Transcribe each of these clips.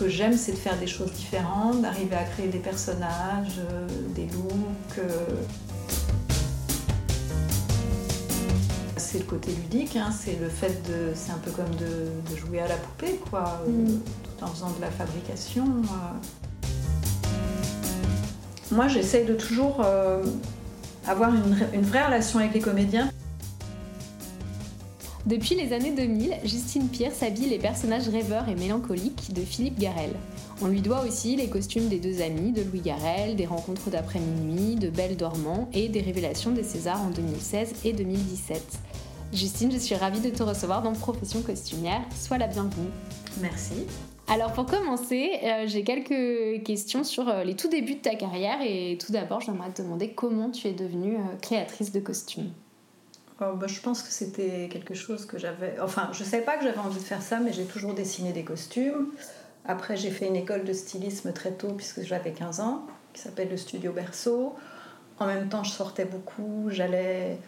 que j'aime, c'est de faire des choses différentes, d'arriver à créer des personnages, euh, des looks. euh. C'est le côté ludique, hein, c'est le fait de. C'est un peu comme de, de jouer à la poupée, quoi, euh, Mm. tout en faisant de la fabrication. Moi, j'essaye de toujours euh, avoir une, une vraie relation avec les comédiens. Depuis les années 2000, Justine Pierce habille les personnages rêveurs et mélancoliques de Philippe Garel. On lui doit aussi les costumes des deux amis de Louis Garel, des rencontres d'après minuit, de Belle Dormant et des révélations des Césars en 2016 et 2017. Justine, je suis ravie de te recevoir dans Profession Costumière. Sois la bienvenue. Merci. Alors pour commencer, euh, j'ai quelques questions sur euh, les tout débuts de ta carrière et tout d'abord j'aimerais te demander comment tu es devenue euh, créatrice de costumes. Oh, bah, je pense que c'était quelque chose que j'avais. Enfin, je ne savais pas que j'avais envie de faire ça, mais j'ai toujours dessiné des costumes. Après, j'ai fait une école de stylisme très tôt, puisque j'avais 15 ans, qui s'appelle le Studio Berceau. En même temps, je sortais beaucoup, j'allais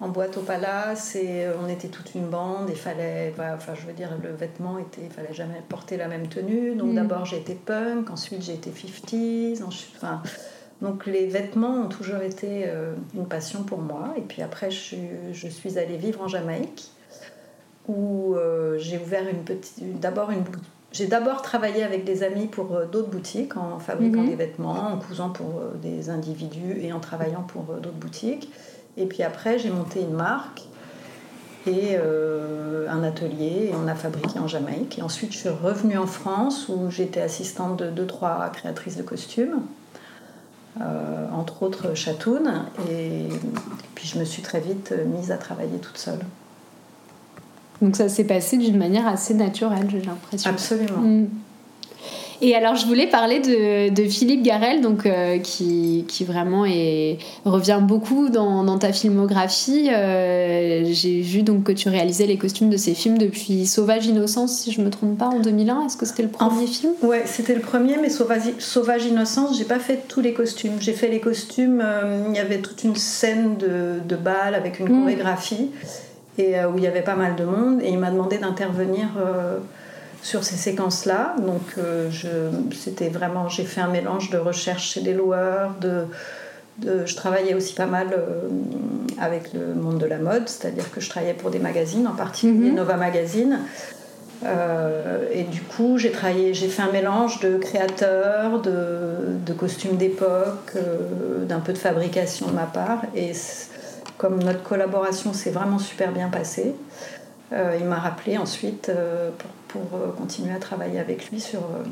en boîte au palace et euh, on était toute une bande. Il fallait, voilà, enfin, je veux dire, le vêtement était, il fallait jamais porter la même tenue. Donc Mm. d'abord j'ai été punk, ensuite j'ai été 50s. ensuite- Enfin, donc les vêtements ont toujours été euh, une passion pour moi. Et puis après, je suis, je suis allée vivre en Jamaïque, où euh, j'ai ouvert une petite, d'abord une bou- j'ai d'abord travaillé avec des amis pour euh, d'autres boutiques en fabriquant Mhm. des vêtements, en cousant pour des individus et en travaillant pour d'autres boutiques. Et puis après, j'ai monté une marque et euh, un atelier et on a fabriqué en Jamaïque. Et ensuite, je suis revenue en France où j'étais assistante de deux, trois créatrices de costumes, euh, entre autres Chatoun. Et puis je me suis très vite mise à travailler toute seule. Donc ça s'est passé d'une manière assez naturelle, j'ai l'impression. Absolument. Mm. Et alors, je voulais parler de, de Philippe Garel, donc, euh, qui, qui vraiment est, revient beaucoup dans, dans ta filmographie. Euh, J'ai vu donc que tu réalisais les costumes de ces films depuis Sauvage Innocence, si je me trompe pas, en 2001. Est-ce que c'était le premier film? Ouais, c'était le premier, mais Sauvage, Sauvage Innocence, j'ai pas fait tous les costumes. J'ai fait les costumes, euh, il y avait toute une scène de, de bal avec une Mm. chorégraphie, et où il y avait pas mal de monde, et il m'a demandé d'intervenir sur ces séquences-là. Donc, euh, je, c'était vraiment, j'ai fait un mélange de recherche chez des loueurs, de, de- je travaillais aussi pas mal euh, avec le monde de la mode, c'est-à-dire que je travaillais pour des magazines, en particulier Mhm. Nova Magazine. Euh, et du coup, j'ai travaillé, j'ai fait un mélange de créateurs, de, de costumes d'époque, d'un peu de fabrication de ma part. Et comme notre collaboration s'est vraiment super bien passée, il m'a rappelé ensuite euh, pour, pour, euh, continuer à travailler avec lui sur euh,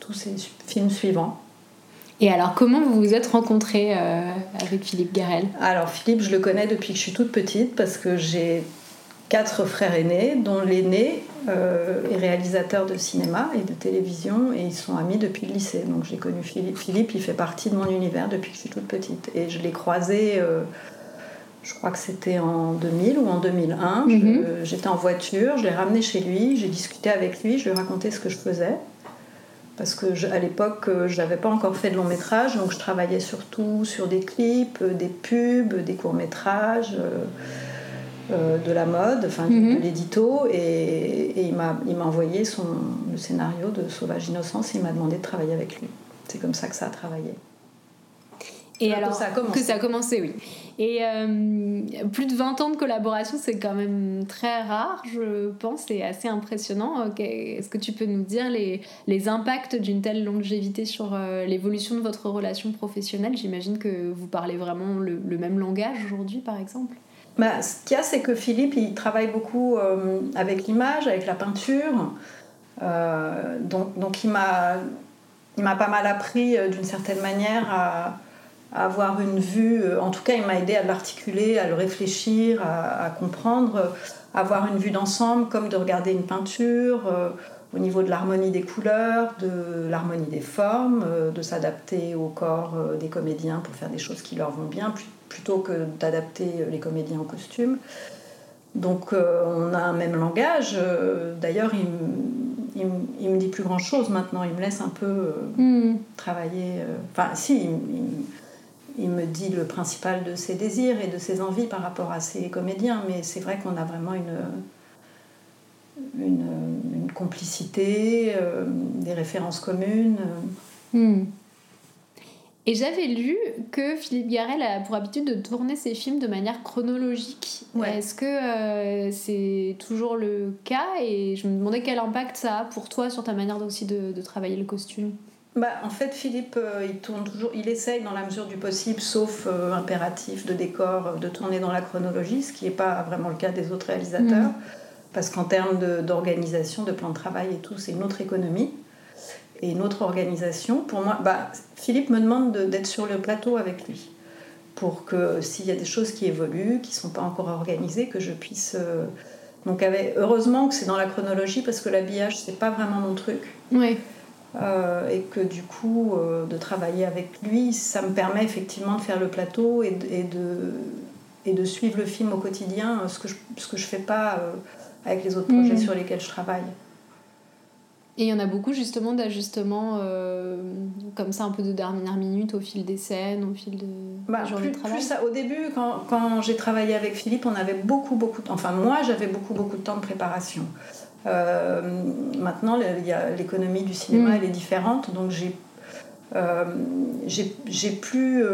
tous ses films suivants. Et alors, comment vous vous êtes rencontrés euh, avec Philippe Garel? Alors Philippe, je le connais depuis que je suis toute petite parce que j'ai quatre frères aînés, dont l'aîné euh, est réalisateur de cinéma et de télévision et ils sont amis depuis le lycée. Donc j'ai connu Philippe. Philippe, il fait partie de mon univers depuis que je suis toute petite et je l'ai croisé. euh, je crois que c'était en 2000 ou en 2001. Je- Mhm. J'étais en voiture, je l'ai ramené chez lui, j'ai discuté avec lui, je lui ai raconté ce que je faisais. Parce que je- à l'époque, euh, je n'avais pas encore fait de long métrage, donc je travaillais surtout sur des clips, euh, des pubs, des courts métrages, euh, euh, de la mode, enfin du- Mhm. de l'édito, et, et il m'a il m'a envoyé son, le scénario de Sauvage Innocence et il m'a demandé de travailler avec lui. C'est comme ça que ça a travaillé. Et Que alors, ça a commencé. que ça a commencé, oui. Et euh, plus de 20 ans de collaboration, c'est quand même très rare, je pense, et assez impressionnant. Ok, Est-ce que tu peux nous dire les, les impacts d'une telle longévité sur euh, l'évolution de votre relation professionnelle? J'imagine que vous parlez vraiment le, le même langage aujourd'hui, par exemple. Bah, ce qu'il y a, c'est que Philippe, il travaille beaucoup euh, avec l'image, avec la peinture. Donc, donc il m'a il m'a pas mal appris d'une certaine manière à, à avoir une vue. euh, en tout cas, il m'a aidé à l'articuler, à le réfléchir, à, à comprendre, euh, avoir une vue d'ensemble, comme de regarder une peinture. euh, au niveau de l'harmonie des couleurs, de l'harmonie des formes, euh, de s'adapter au corps euh, des comédiens pour faire des choses qui leur vont bien, plutôt que d'adapter les comédiens au costume. Donc on a un même langage. D'ailleurs, il, il me dit plus grand chose maintenant. Il me laisse un peu Hmm. travailler. Enfin, si, il, il- il me dit le principal de ses désirs et de ses envies par rapport à ses comédiens, mais c'est vrai qu'on a vraiment une, une, complicité, des références communes. Hmm. Et j'avais lu que Philippe Garel a pour habitude de tourner ses films de manière chronologique. Est-ce que euh, c'est toujours le cas? Et je me demandais quel impact ça a pour toi sur ta manière aussi de, travailler le costume. Bah, en fait, Philippe, euh, il tourne toujours, il essaye dans la mesure du possible, sauf euh, impératif de décor, de tourner dans la chronologie, ce qui n'est pas vraiment le cas des autres réalisateurs, mm. parce qu'en termes d'organisation, de, de plan de travail et tout, c'est une autre économie et une autre organisation. Pour moi, bah, Philippe me demande d'être sur le plateau avec lui pour que s'il y a des choses qui évoluent, qui ne sont pas encore organisées, que je puisse. Euh, donc, avec... heureusement que c'est dans la chronologie parce que l'habillage, c'est pas vraiment mon truc. Oui. Euh, et que du coup, euh, de travailler avec lui, ça me permet effectivement de faire le plateau et de, et de, et de suivre le film au quotidien, ce que je ne ce que je fais pas avec les autres projets mmh. sur lesquels je travaille. Et il y en a beaucoup justement d'ajustements euh, comme ça, un peu de dernière minute au fil des scènes, au fil de bah, de travail. ça. Au début, quand, quand j'ai travaillé avec Philippe, on avait beaucoup, beaucoup de temps. Enfin, moi, j'avais beaucoup, beaucoup de temps de préparation. Euh, maintenant, l'économie du cinéma, mm. elle est différente, donc j'ai euh, j'ai plus.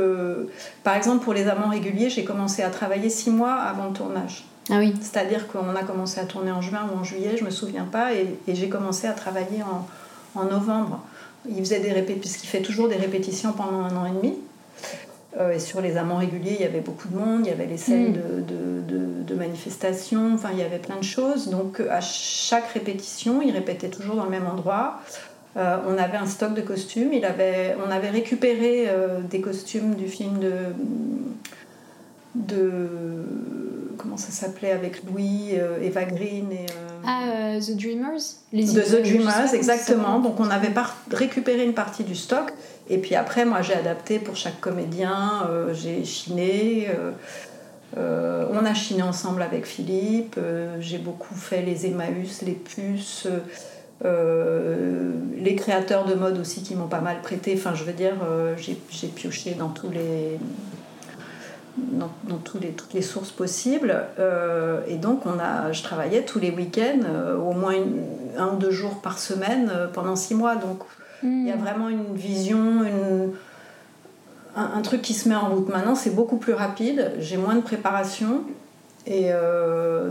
par exemple, pour les amants réguliers, j'ai commencé à travailler six mois avant le tournage. Ah oui. C'est-à-dire qu'on a commencé à tourner en juin ou en juillet, je me souviens pas, et, j'ai commencé à travailler en, novembre. Il faisait des répétitions, puisqu'il fait toujours des répétitions pendant un an et demi. Euh, et sur les amants réguliers, il y avait beaucoup de monde, il y avait les scènes mm. de, de, manifestations, enfin il y avait plein de choses. Donc à chaque répétition, il répétait toujours dans le même endroit. Euh, on avait un stock de costumes, il avait, on avait récupéré euh, des costumes du film de, de comment ça s'appelait avec Louis, euh, Eva Green et. Euh, ah, euh, The Dreamers les De The Dreamers, exactement. Donc on avait récupéré une partie du stock. Et puis après, moi j'ai adapté pour chaque comédien, j'ai chiné. on a chiné ensemble avec Philippe. j'ai beaucoup fait les Emmaüs, les puces. les créateurs de mode aussi qui m'ont pas mal prêté. Enfin, je veux dire, j'ai pioché dans tous les dans, tous les, toutes les sources possibles. Euh, et donc, on a, je travaillais tous les week-ends, euh, au moins un ou deux jours par semaine euh, pendant six mois. Donc, il y a hmm. vraiment une vision, une, un, truc qui se met en route. Maintenant, c'est beaucoup plus rapide, j'ai moins de préparation. Et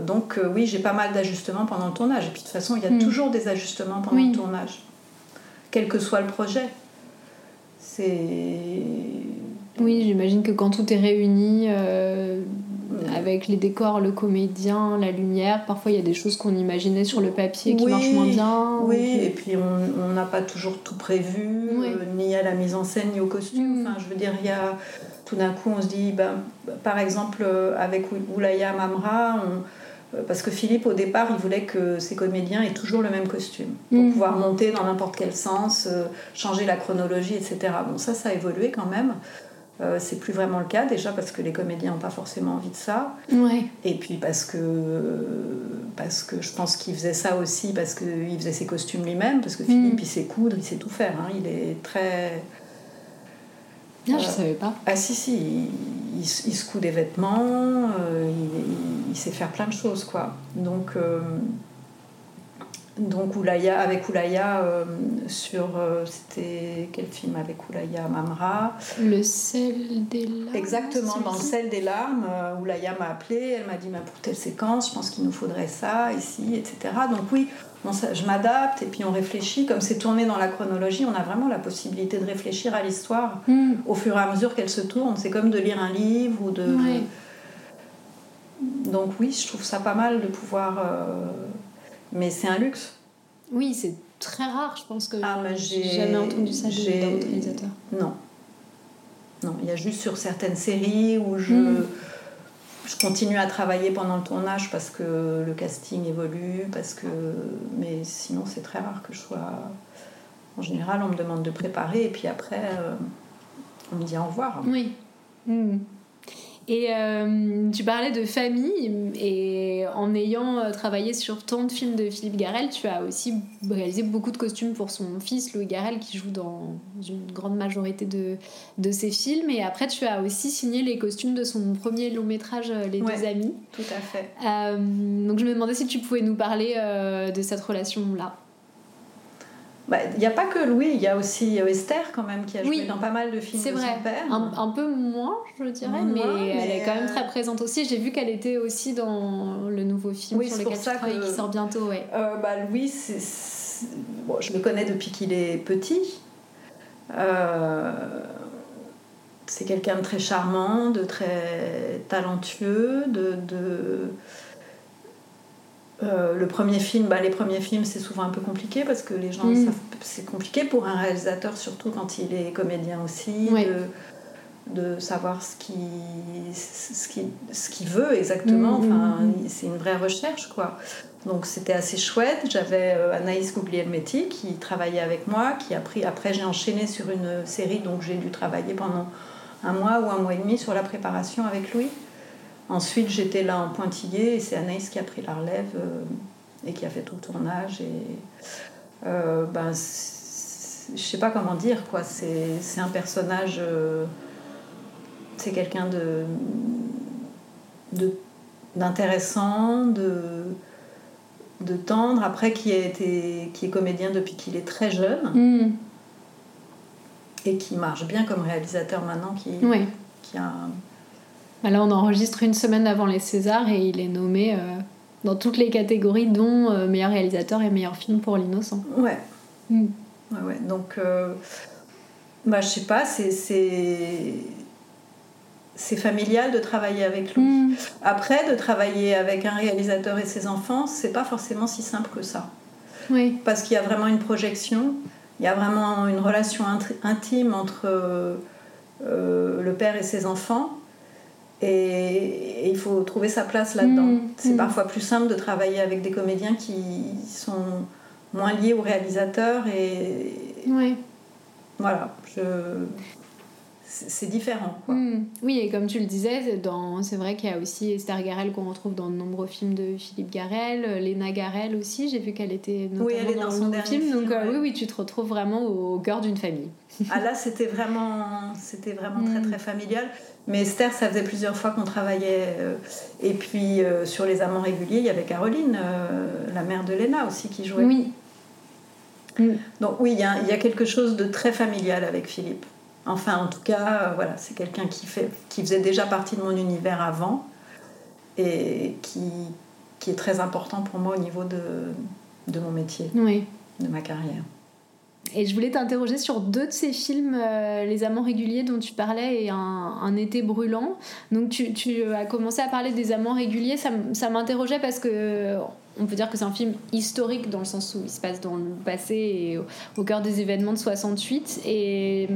donc, oui, j'ai pas mal d'ajustements pendant le tournage. Et puis, de toute façon, il y a hmm. toujours des ajustements pendant le tournage, quel que soit le projet. C'est oui, j'imagine que quand tout est réuni, euh, avec les décors, le comédien, la lumière, parfois il y a des choses qu'on imaginait sur le papier qui marchent moins bien. Oui, et puis on n'a pas toujours tout prévu, euh, ni à la mise en scène, ni au costume. Mm. Enfin, je veux dire, il y a tout d'un coup, on se dit, ben, par exemple, euh, avec Oulaya Mamra, parce que Philippe, au départ, il voulait que ses comédiens aient toujours le même costume, pour mm. pouvoir monter dans n'importe quel sens, changer la chronologie, etc. Bon, ça, ça a évolué quand même. Euh, c'est plus vraiment le cas, déjà parce que les comédiens n'ont pas forcément envie de ça. Et puis parce que, parce que je pense qu'il faisait ça aussi parce qu'il faisait ses costumes lui-même, parce que Philippe, mm. il sait coudre, il sait tout faire. Hein. Il est très. Ah, je savais pas. Ah, si, si, il, se coud des vêtements, euh, il, sait faire plein de choses, quoi. Donc. Donc Oulaya, avec Oulaya euh, sur euh, c'était quel film avec Oulaya Mamra? Le sel des larmes. Exactement, dans le sel des larmes, euh, Oulaya m'a appelé, elle m'a dit mais pour telle séquence, je pense qu'il nous faudrait ça ici, etc. Donc oui, je m'adapte et puis on réfléchit. Comme c'est tourné dans la chronologie, on a vraiment la possibilité de réfléchir à l'histoire hmm. au fur et à mesure qu'elle se tourne. C'est comme de lire un livre ou de. Donc oui, je trouve ça pas mal de pouvoir mais c'est un luxe. Oui, c'est très rare, je pense que ah, j'ai jamais entendu ça d'un autre réalisateur. Non. Non, il y a juste sur certaines séries où je, hmm. je continue à travailler pendant le tournage parce que le casting évolue, parce que... mais sinon c'est très rare que je sois... En général, on me demande de préparer et puis après, euh, on me dit au revoir. Oui. Hmm. Et euh, tu parlais de famille, et en ayant euh, travaillé sur tant de films de Philippe Garel, tu as aussi réalisé beaucoup de costumes pour son fils Louis Garel, qui joue dans une grande majorité de, de ses films. Et après, tu as aussi signé les costumes de son premier long métrage, euh, Les deux amis. Tout à fait. donc je me demandais si tu pouvais nous parler de cette relation-là. Bah, il n'y a pas que Louis, il y a aussi Esther quand même qui a joué dans pas mal de films de vrai. son père. Un, un, peu moins, je dirais, mais, elle est quand même très euh, présente aussi. J'ai vu qu'elle était aussi dans le nouveau film sur lequel tu travailles, qui sort bientôt. Ouais. Euh, bah, Louis, Bon, je le connais depuis qu'il est petit. Euh, c'est quelqu'un de très charmant, de très talentueux, de, de euh, le premier film, bah, les premiers films, c'est souvent un peu compliqué parce que les gens mm. savent c'est compliqué pour un réalisateur, surtout quand il est comédien aussi, de, de, savoir ce qu'il ce qui, ce qu'il veut exactement. Mm, enfin, mm, c'est une vraie recherche, quoi. Donc c'était assez chouette. J'avais euh, Anaïs Gouglielmetti qui travaillait avec moi, qui a pris. Après, j'ai enchaîné sur une série, donc j'ai dû travailler pendant un mois ou un mois et demi sur la préparation avec Louis. Ensuite, j'étais là en pointillé et c'est Anaïs qui a pris la relève euh, et qui a fait tout le tournage. Et euh, ben, je sais pas comment dire, quoi. C'est un personnage. Euh, c'est quelqu'un de d'intéressant, de, de, tendre, après qui, a été, qui est comédien depuis qu'il est très jeune mm. et qui marche bien comme réalisateur maintenant, qui, qui a là, on enregistre une semaine avant les Césars et il est nommé euh, dans toutes les catégories, dont euh, meilleur réalisateur et meilleur film pour l'innocent. Ouais. Mm. Ouais, ouais. Donc, euh, bah, je sais pas, c'est. C'est familial de travailler avec lui. Mm. Après, de travailler avec un réalisateur et ses enfants, c'est pas forcément si simple que ça. Oui. Parce qu'il y a vraiment une projection, il y a vraiment une relation intime entre le père et ses enfants. Et, il faut trouver sa place là-dedans. Mm, c'est mm. parfois plus simple de travailler avec des comédiens qui sont moins liés au réalisateur et voilà, je c'est différent. Quoi. Mm. Oui, et comme tu le disais, c'est vrai qu'il y a aussi Esther Garel qu'on retrouve dans de nombreux films de Philippe Garel, Léna Garel aussi, j'ai vu qu'elle était notamment oui, elle est dans, son film. film. donc euh, oui, oui, tu te retrouves vraiment au, cœur d'une famille. ah là, c'était vraiment, c'était vraiment très très familial. Mais Esther, ça faisait plusieurs fois qu'on travaillait. Euh, et puis euh, sur Les Amants réguliers, il y avait Caroline, euh, la mère de Léna aussi, qui jouait. Oui. Donc oui, il y, a, il y, a, quelque chose de très familial avec Philippe. Enfin, en tout cas, voilà, c'est quelqu'un qui, fait, qui faisait déjà partie de mon univers avant et qui, qui est très important pour moi au niveau de, de mon métier, oui. de ma carrière. Et je voulais t'interroger sur deux de ces films, euh, Les Amants réguliers dont tu parlais et Un, été brûlant. Donc tu, tu, as commencé à parler des Amants réguliers, ça, ça m'interrogeait parce que on peut dire que c'est un film historique dans le sens où il se passe dans le passé et au, cœur des événements de 68 et,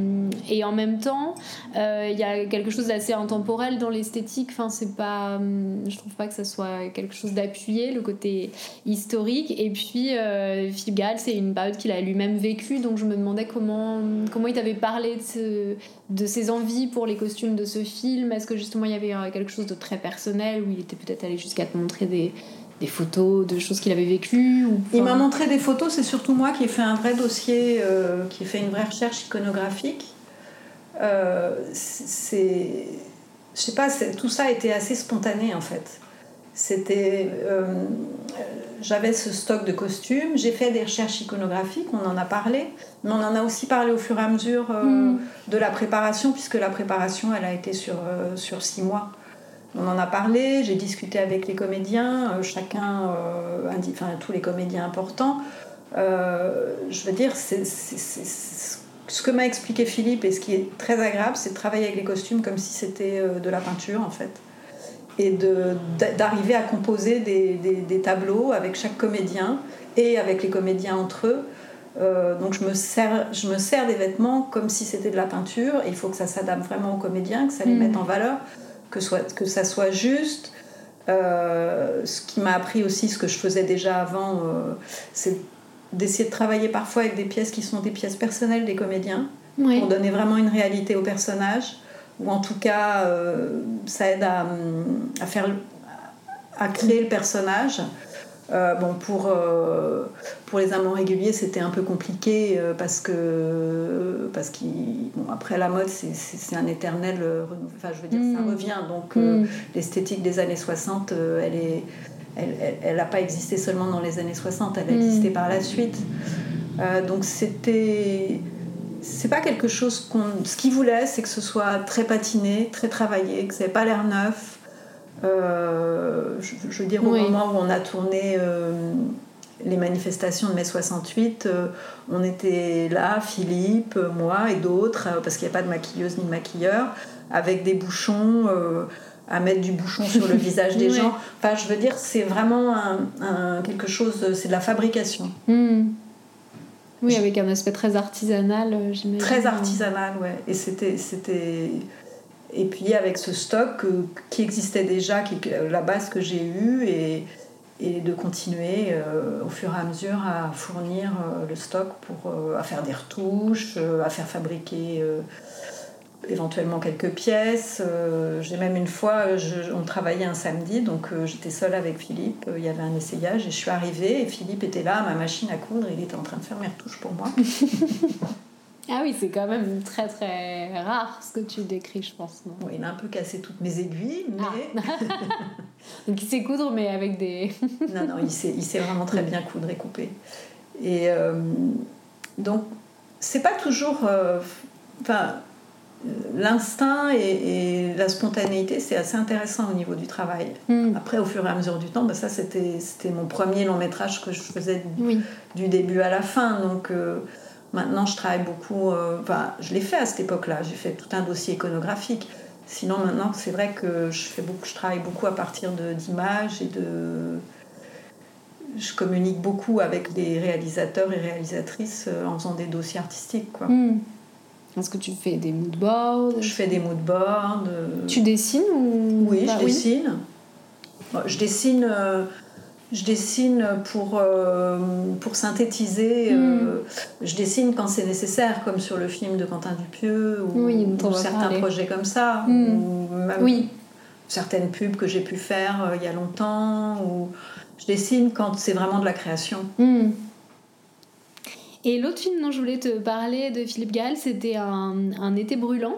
et en même temps euh, il y a quelque chose d'assez intemporel dans l'esthétique. Enfin c'est pas je trouve pas que ça soit quelque chose d'appuyé le côté historique. Et puis euh, Philippe Gall c'est une période qu'il a lui-même vécue. Donc je me demandais comment comment il t'avait parlé de, de ses envies pour les costumes de ce film. Est-ce que justement il y avait quelque chose de très personnel où il était peut-être allé jusqu'à te montrer des des photos de choses qu'il avait vécues ou... Il m'a montré des photos, c'est surtout moi qui ai fait un vrai dossier, euh, qui ai fait une vraie recherche iconographique. Euh, c'est, je sais pas, tout ça été assez spontané en fait. C'était, euh, j'avais ce stock de costumes, j'ai fait des recherches iconographiques, on en a parlé, mais on en a aussi parlé au fur et à mesure hmm. de la préparation, puisque la préparation, elle a été sur, sur six mois. On en a parlé, j'ai discuté avec les comédiens, euh, chacun, euh, enfin tous les comédiens importants. Euh, je veux dire, c'est, ce que m'a expliqué Philippe et ce qui est très agréable, c'est de travailler avec les costumes comme si c'était de la peinture en fait. Et de, d'arriver à composer des, des, tableaux avec chaque comédien et avec les comédiens entre eux. donc je me, sers, je me sers des vêtements comme si c'était de la peinture. Et il faut que ça s'adapte vraiment aux comédiens, que ça les mm. mette en valeur que, soit, que ça soit juste. Euh, ce qui m'a appris aussi, ce que je faisais déjà avant, euh, c'est d'essayer de travailler parfois avec des pièces qui sont des pièces personnelles des comédiens, pour donner vraiment une réalité au personnage, ou en tout cas, ça aide à, à, faire, à créer le personnage. Bon, pour, pour les amants réguliers, c'était un peu compliqué parce que, parce qu'après la mode, c'est un éternel Enfin, je veux dire, ça mm. revient. Donc, mm. l'esthétique des années 60, elle est elle n'a pas existé seulement dans les années 60, elle a existé mm. par la suite. Euh, donc c'était. C'est pas quelque chose qu'on. Ce qu'il voulait, c'est que ce soit très patiné, très travaillé, que ça n'ait pas l'air neuf. Euh, je, veux dire, au moment où on a tourné euh, les manifestations de mai 68, on était là, Philippe, moi et d'autres, parce qu'il n'y a pas de maquilleuse ni de maquilleur, avec des bouchons à mettre du bouchon sur le visage des gens. Enfin, je veux dire, c'est vraiment un, quelque chose, c'est de la fabrication. Hmm. Oui, avec un aspect très artisanal, euh, j'imagine. Très artisanal, ouais. Et c'était, c'était, et puis avec ce stock euh, qui existait déjà, la base que j'ai eue, et, de continuer euh, au fur et à mesure à fournir le stock pour à faire des retouches, à faire fabriquer éventuellement quelques pièces. Euh, j'ai même une fois, on travaillait un samedi, donc euh, j'étais seule avec Philippe. Euh, il y avait un essayage et je suis arrivée et Philippe était là ma machine à coudre. Il était en train de faire mes retouches pour moi. ah oui, c'est quand même très très rare ce que tu décris, je pense. Oui, il a un peu cassé toutes mes aiguilles, mais. Ah. donc il sait coudre, mais avec des. non, non, il sait, il sait vraiment très bien coudre et couper. Et donc, c'est pas toujours. Enfin l'instinct et, la spontanéité, c'est assez intéressant au niveau du travail. Hmm. Après, au fur et à mesure du temps, bah, ça, c'était mon premier long métrage que je faisais du, début à la fin. Donc, euh, maintenant, je travaille beaucoup. Euh, enfin, je l'ai fait à cette époque-là. J'ai fait tout un dossier iconographique. Sinon, maintenant, c'est vrai que je, fais beaucoup, je travaille beaucoup à partir d'images et de. Je communique beaucoup avec des réalisateurs et réalisatrices euh, en faisant des dossiers artistiques. Quoi. Hmm. Est-ce que tu fais des moodboards Je fais des moodboards. Tu dessines ou Oui, je dessine. Je dessine. Euh, je dessine pour, euh, pour synthétiser. Euh, hmm. je dessine quand c'est nécessaire, comme sur le film de Quentin Dupieux ou, certains projets comme ça. Hmm. Ou oui. certaines pubs que j'ai pu faire il y a longtemps. Ou je dessine quand c'est vraiment de la création. Hmm. Et l'autre film dont je voulais te parler de Philippe Gall, c'était un, été brûlant.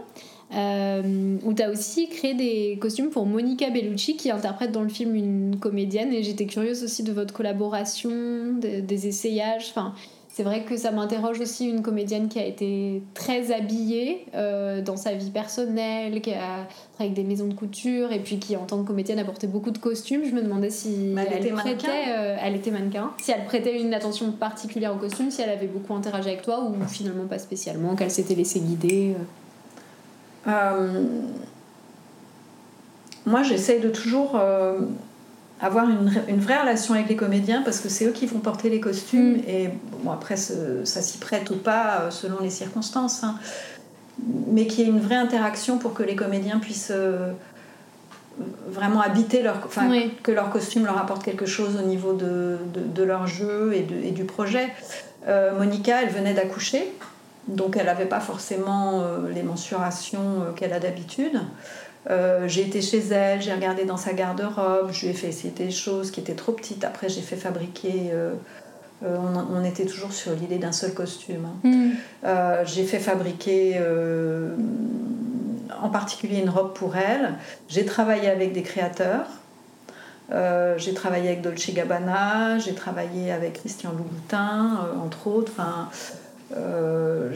Euh, où tu as aussi créé des costumes pour Monica Bellucci qui interprète dans le film une comédienne et j'étais curieuse aussi de votre collaboration, des essayages. Enfin, c'est vrai que ça m'interroge aussi une comédienne qui a été très habillée euh, dans sa vie personnelle, qui a travaillé avec des maisons de couture et puis qui en tant que comédienne a porté beaucoup de costumes. Je me demandais si elle, prêtait, euh, elle était mannequin, si elle prêtait une attention particulière aux costumes, si elle avait beaucoup interagi avec toi ou finalement pas spécialement, qu'elle s'était laissée guider. Euh. Moi, j'essaye de toujours avoir une, une, vraie relation avec les comédiens parce que c'est eux qui vont porter les costumes mm. et bon après ça s'y prête ou pas euh, selon les circonstances hein. mais qu'il y ait une vraie interaction pour que les comédiens puissent euh, vraiment habiter leur enfin que leur costume leur apporte quelque chose au niveau de, de, leur jeu et, et du projet euh, Monica elle venait d'accoucher donc elle n'avait pas forcément les mensurations qu'elle a d'habitude euh, j'ai été chez elle, j'ai regardé dans sa garde-robe, je lui ai fait essayer des choses qui étaient trop petites. Après, j'ai fait fabriquer. Euh, euh, on, était toujours sur l'idée d'un seul costume. Hein. Hmm. j'ai fait fabriquer en particulier une robe pour elle. J'ai travaillé avec des créateurs. j'ai travaillé avec Dolce Gabbana, j'ai travaillé avec Christian Louboutin, entre autres. Enfin, euh,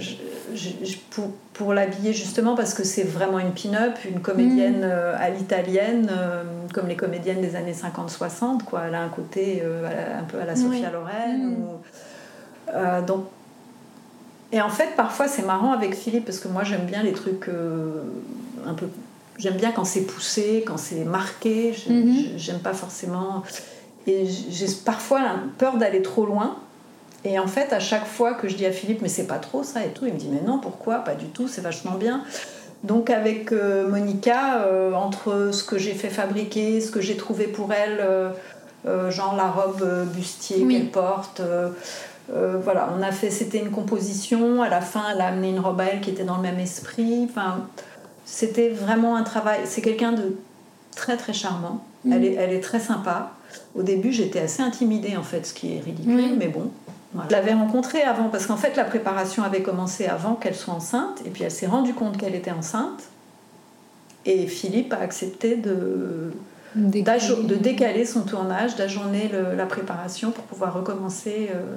pour, pour l'habiller justement parce que c'est vraiment une pin-up, une comédienne mm. euh, à l'italienne, euh, comme les comédiennes des années 50-60. Quoi. Elle a un côté un peu à la Sophia Loren. Mm. donc, et en fait, parfois c'est marrant avec Philippe parce que moi j'aime bien les trucs un peu. J'aime bien quand c'est poussé, quand c'est marqué. Mm-hmm. J'aime pas forcément. Et j'ai parfois peur d'aller trop loin. Et en fait, à chaque fois que je dis à Philippe, mais c'est pas trop ça et tout, il me dit, mais non, pourquoi? Pas du tout, c'est vachement bien. Donc avec euh, Monica, euh, entre ce que j'ai fait fabriquer, ce que j'ai trouvé pour elle, euh, genre la robe bustier qu'elle porte, voilà, on a fait, c'était une composition. À la fin, elle a amené une robe à elle qui était dans le même esprit. Enfin, c'était vraiment un travail. C'est quelqu'un de très très charmant. Elle, est, elle est très sympa. Au début, j'étais assez intimidée en fait, ce qui est ridicule, mais bon. Je l'avais rencontrée avant parce qu'en fait, la préparation avait commencé avant qu'elle soit enceinte, et puis elle s'est rendue compte qu'elle était enceinte. Et Philippe a accepté de, décaler, de décaler son tournage, d'ajourner la préparation pour pouvoir recommencer euh,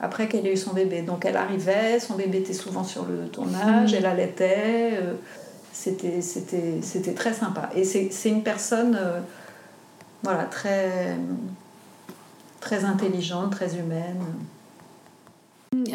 après qu'elle ait eu son bébé. Donc elle arrivait, son bébé était souvent sur le tournage, mmh. elle allaitait. Euh, c'était, c'était, c'était très sympa. Et c'est, c'est une personne euh, voilà, très, très intelligente, très humaine.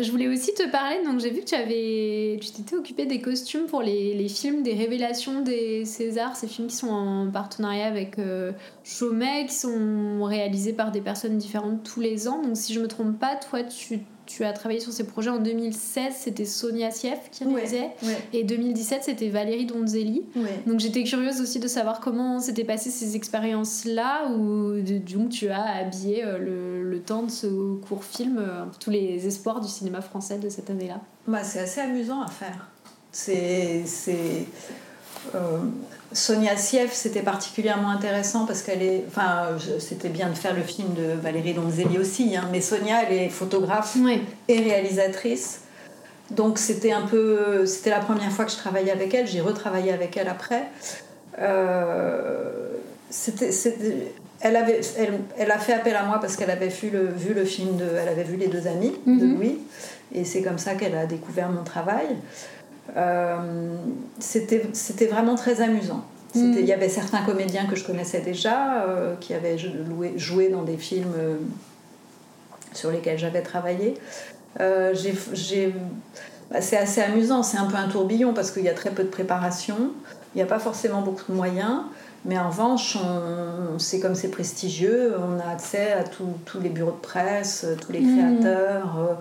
Je voulais aussi te parler, donc j'ai vu que tu avais, tu t'étais occupée des costumes pour les, films des révélations des Césars, ces films qui sont en partenariat avec euh, qui sont réalisés par des personnes différentes tous les ans. Donc si je me trompe pas, toi tu tu as travaillé sur ces projets en 2016, c'était Sonia Sieff qui réalisait, et 2017 c'était Valérie Donzelli. Donc j'étais curieuse aussi de savoir comment s'étaient passées ces expériences-là, où donc tu as habillé euh, le, le, temps de ce court film, euh, tous les espoirs du cinéma français de cette année-là. Bah, c'est assez amusant à faire. C'est euh, Sonia Sieff, c'était particulièrement intéressant parce qu'elle est. Enfin, c'était bien de faire le film de Valérie Donzelli aussi, hein, mais Sonia, elle est photographe et réalisatrice. Donc c'était un peu. C'était la première fois que je travaillais avec elle, j'ai retravaillé avec elle après. Euh, c'était, elle, avait, elle, elle, a fait appel à moi parce qu'elle avait vu le, vu le film de. Elle avait vu Les deux amis de mhm. Louis, et c'est comme ça qu'elle a découvert mon travail. Euh, c'était vraiment très amusant. Mm. Il y avait certains comédiens que je connaissais déjà, euh, qui avaient joué, dans des films euh, sur lesquels j'avais travaillé. Bah, c'est assez amusant, c'est un peu un tourbillon parce qu'il y a très peu de préparation, il n'y a pas forcément beaucoup de moyens, mais en revanche, c'est comme c'est prestigieux, on a accès à tous les bureaux de presse, tous les mm. créateurs